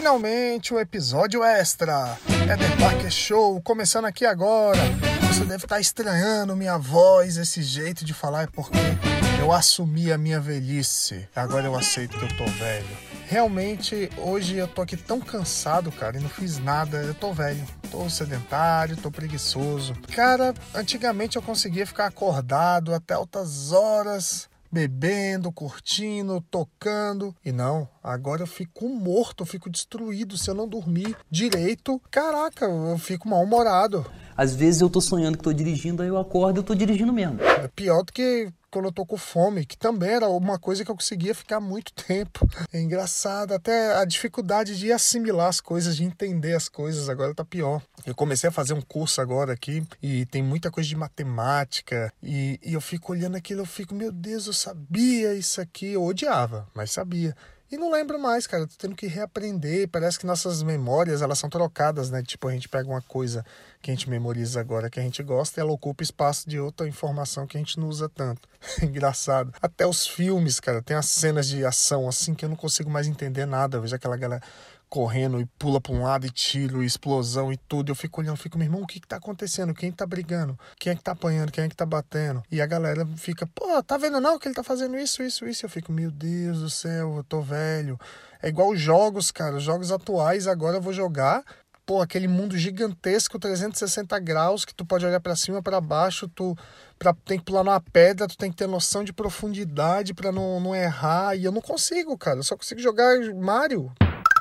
Finalmente o um episódio extra. Éder Parker Show começando aqui agora. Você deve estar estranhando minha voz, esse jeito de falar, é porque eu assumi a minha velhice. Agora eu aceito que eu tô velho. Realmente, hoje eu tô aqui tão cansado, cara, e não fiz nada. Eu tô velho, tô sedentário, tô preguiçoso. Cara, antigamente eu conseguia ficar acordado até altas horas bebendo, curtindo, tocando. E não, agora eu fico morto, eu fico destruído se eu não dormir direito. Caraca, eu fico mal-humorado. Às vezes eu tô sonhando que tô dirigindo, aí eu acordo e eu tô dirigindo mesmo. É pior do que quando eu tô com fome, que também era uma coisa que eu conseguia ficar muito tempo. É engraçado, até a dificuldade de assimilar as coisas, de entender as coisas, agora tá pior. Eu comecei a fazer um curso agora aqui e tem muita coisa de matemática e, e eu fico olhando aquilo, eu fico, meu Deus, eu sabia isso aqui, eu odiava, mas sabia. E não lembro mais, cara. Tô tendo que reaprender. Parece que nossas memórias, elas são trocadas, né? Tipo, a gente pega uma coisa que a gente memoriza agora que a gente gosta e ela ocupa espaço de outra informação que a gente não usa tanto. Engraçado. Até os filmes, cara, tem as cenas de ação assim que eu não consigo mais entender nada. Eu vejo aquela galera correndo e pula para um lado e tiro, e explosão e tudo. Eu fico olhando, fico, meu irmão, o que que tá acontecendo? Quem tá brigando? Quem é que tá apanhando? Quem é que tá batendo? E a galera fica, pô, tá vendo não que ele tá fazendo isso, isso, isso? Eu fico, meu Deus do céu, eu tô velho. É igual os jogos, cara, os jogos atuais, agora eu vou jogar pô, aquele mundo gigantesco 360 graus que tu pode olhar para cima, para baixo, tu pra, tem que pular numa pedra, tu tem que ter noção de profundidade para não, não errar, e eu não consigo, cara. Eu só consigo jogar Mario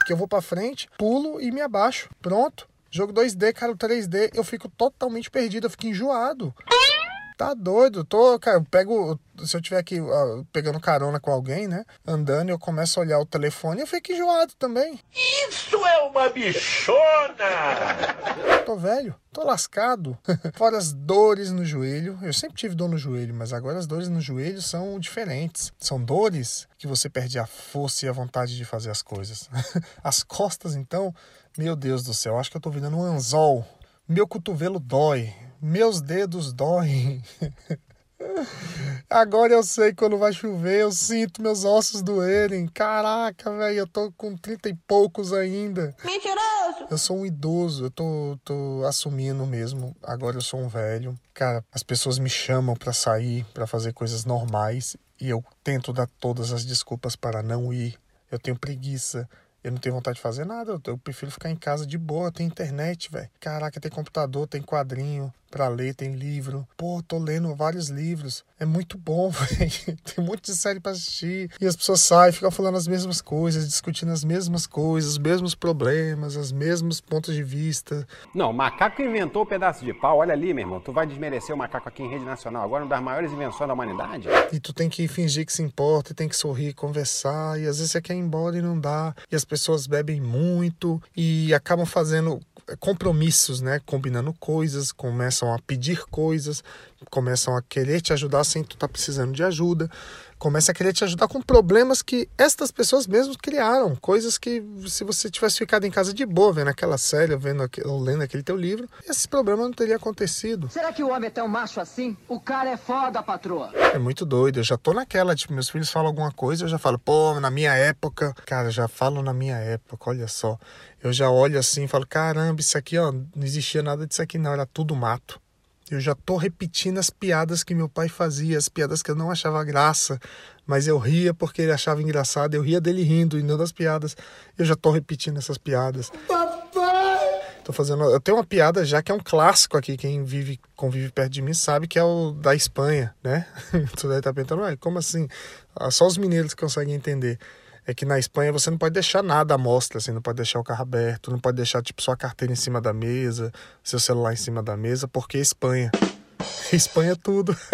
que eu vou para frente, pulo e me abaixo. Pronto. Jogo 2D, cara, 3D, eu fico totalmente perdido, eu fico enjoado. Tá doido, tô, cara, eu pego, se eu tiver aqui pegando carona com alguém, né, andando, eu começo a olhar o telefone, eu fico enjoado também. Isso é uma bichona! Tô velho, tô lascado. Fora as dores no joelho, eu sempre tive dor no joelho, mas agora as dores no joelho são diferentes. São dores que você perde a força e a vontade de fazer as coisas. As costas, então, meu Deus do céu, acho que eu tô virando um anzol. Meu cotovelo dói, meus dedos doem. Agora eu sei quando vai chover, eu sinto meus ossos doerem. Caraca, velho, eu tô com trinta e poucos ainda. Mentiroso! Eu sou um idoso, eu tô, tô assumindo mesmo. Agora eu sou um velho. Cara, as pessoas me chamam para sair, para fazer coisas normais e eu tento dar todas as desculpas para não ir. Eu tenho preguiça. Eu não tenho vontade de fazer nada, eu prefiro ficar em casa de boa, tem internet, velho. Caraca, tem computador, tem quadrinho para ler, tem livro. Pô, tô lendo vários livros. É muito bom, velho. Tem um monte de série para assistir. E as pessoas saem, ficam falando as mesmas coisas, discutindo as mesmas coisas, os mesmos problemas, os mesmos pontos de vista. Não, o macaco inventou o pedaço de pau. Olha ali, meu irmão. Tu vai desmerecer o macaco aqui em rede nacional. Agora uma das maiores invenções da humanidade. E tu tem que fingir que se importa, e tem que sorrir, conversar. E às vezes você quer ir embora e não dá. E as pessoas bebem muito e acabam fazendo compromissos, né? Combinando coisas, começam a pedir coisas, começam a querer te ajudar sem tu estar tá precisando de ajuda, começa a querer te ajudar com problemas que estas pessoas mesmas criaram, coisas que se você tivesse ficado em casa de boa, vendo aquela série, vendo ou lendo aquele teu livro, esse problema não teria acontecido. Será que o homem é tão macho assim? O cara é foda, patroa. É muito doido, eu já tô naquela, tipo, meus filhos falam alguma coisa, eu já falo, pô, na minha época, cara, já falo na minha época, olha só. Eu já olho assim e falo, caramba, isso aqui, ó, não existia nada disso aqui não, era tudo mato. Eu já tô repetindo as piadas que meu pai fazia, as piadas que eu não achava graça, mas eu ria porque ele achava engraçado, eu ria dele rindo e não das piadas. Eu já tô repetindo essas piadas. Papai! Tô fazendo, eu tenho uma piada já que é um clássico aqui, quem vive, convive perto de mim sabe que é o da Espanha, né? tu deve estar tá pensando, ué, como assim? Ah, só os mineiros conseguem entender é que na Espanha você não pode deixar nada à mostra, assim, não pode deixar o carro aberto, não pode deixar tipo sua carteira em cima da mesa, seu celular em cima da mesa, porque é Espanha. Espanha é tudo.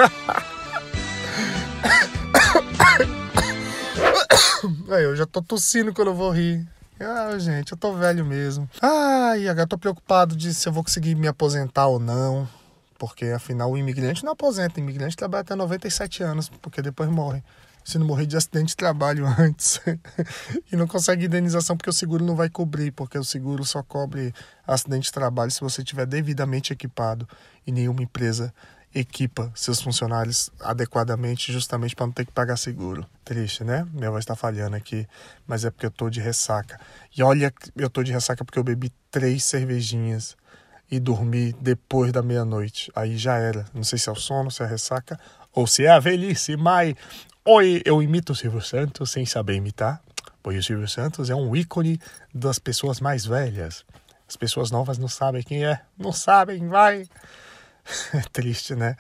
Aí, eu já tô tossindo quando eu vou rir. Ah, gente, eu tô velho mesmo. Ai, agora tô preocupado de se eu vou conseguir me aposentar ou não. Porque afinal o imigrante não aposenta, o imigrante trabalha até 97 anos, porque depois morre se não morrer de acidente de trabalho antes. e não consegue indenização porque o seguro não vai cobrir, porque o seguro só cobre acidente de trabalho se você estiver devidamente equipado e nenhuma empresa equipa seus funcionários adequadamente, justamente para não ter que pagar seguro. Triste, né? Minha voz está falhando aqui, mas é porque eu tô de ressaca. E olha, eu tô de ressaca porque eu bebi três cervejinhas e dormi depois da meia-noite. Aí já era. Não sei se é o sono, se é a ressaca ou se é a velhice, mas. Oi, eu imito o Silvio Santos sem saber imitar. Pois o Silvio Santos é um ícone das pessoas mais velhas. As pessoas novas não sabem quem é. Não sabem, vai. É triste, né?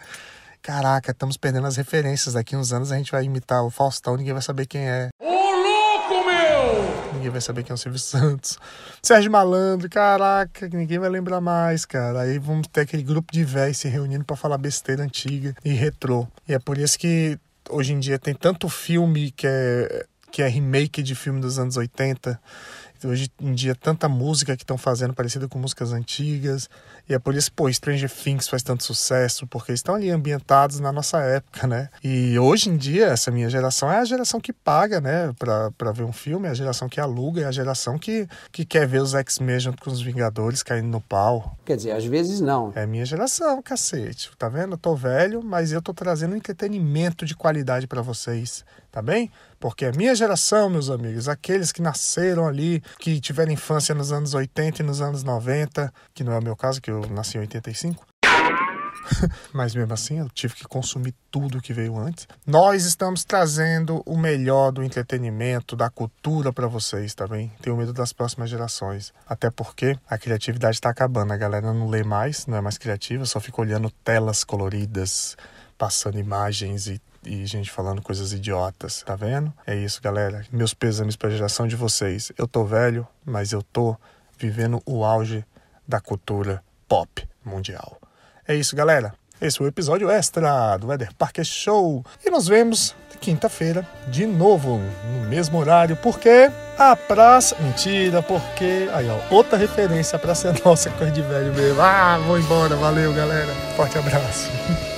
Caraca, estamos perdendo as referências. Daqui uns anos a gente vai imitar o Faustão, ninguém vai saber quem é. Ô, louco, meu! Ninguém vai saber quem é o Silvio Santos. Sérgio Malandro, caraca, ninguém vai lembrar mais, cara. Aí vamos ter aquele grupo de véis se reunindo para falar besteira antiga e retrô. E é por isso que hoje em dia tem tanto filme que é, que é remake de filme dos anos 80 hoje em dia tanta música que estão fazendo parecida com músicas antigas. E é por isso, pô, Stranger Things faz tanto sucesso, porque estão ali ambientados na nossa época, né? E hoje em dia, essa minha geração é a geração que paga, né, pra, pra ver um filme, é a geração que aluga, é a geração que, que quer ver os X-Men junto com os Vingadores caindo no pau. Quer dizer, às vezes não. É a minha geração, cacete. Tá vendo? Eu tô velho, mas eu tô trazendo entretenimento de qualidade para vocês, tá bem? Porque a minha geração, meus amigos, aqueles que nasceram ali, que tiveram infância nos anos 80 e nos anos 90, que não é o meu caso, que eu nasci em 85. Mas mesmo assim, eu tive que consumir tudo que veio antes. Nós estamos trazendo o melhor do entretenimento, da cultura para vocês, tá bem? Tenho medo das próximas gerações. Até porque a criatividade está acabando. A galera não lê mais, não é mais criativa, só fica olhando telas coloridas, passando imagens e e gente falando coisas idiotas, tá vendo? É isso, galera. Meus pêsames pra geração de vocês. Eu tô velho, mas eu tô vivendo o auge da cultura pop mundial. É isso, galera. Esse foi o episódio extra do Weather Parker Show. E nos vemos quinta-feira, de novo, no mesmo horário, porque a praça. Mentira, porque. Aí, ó, outra referência pra ser nossa, coisa de velho mesmo. Ah, vou embora. Valeu, galera. Forte abraço.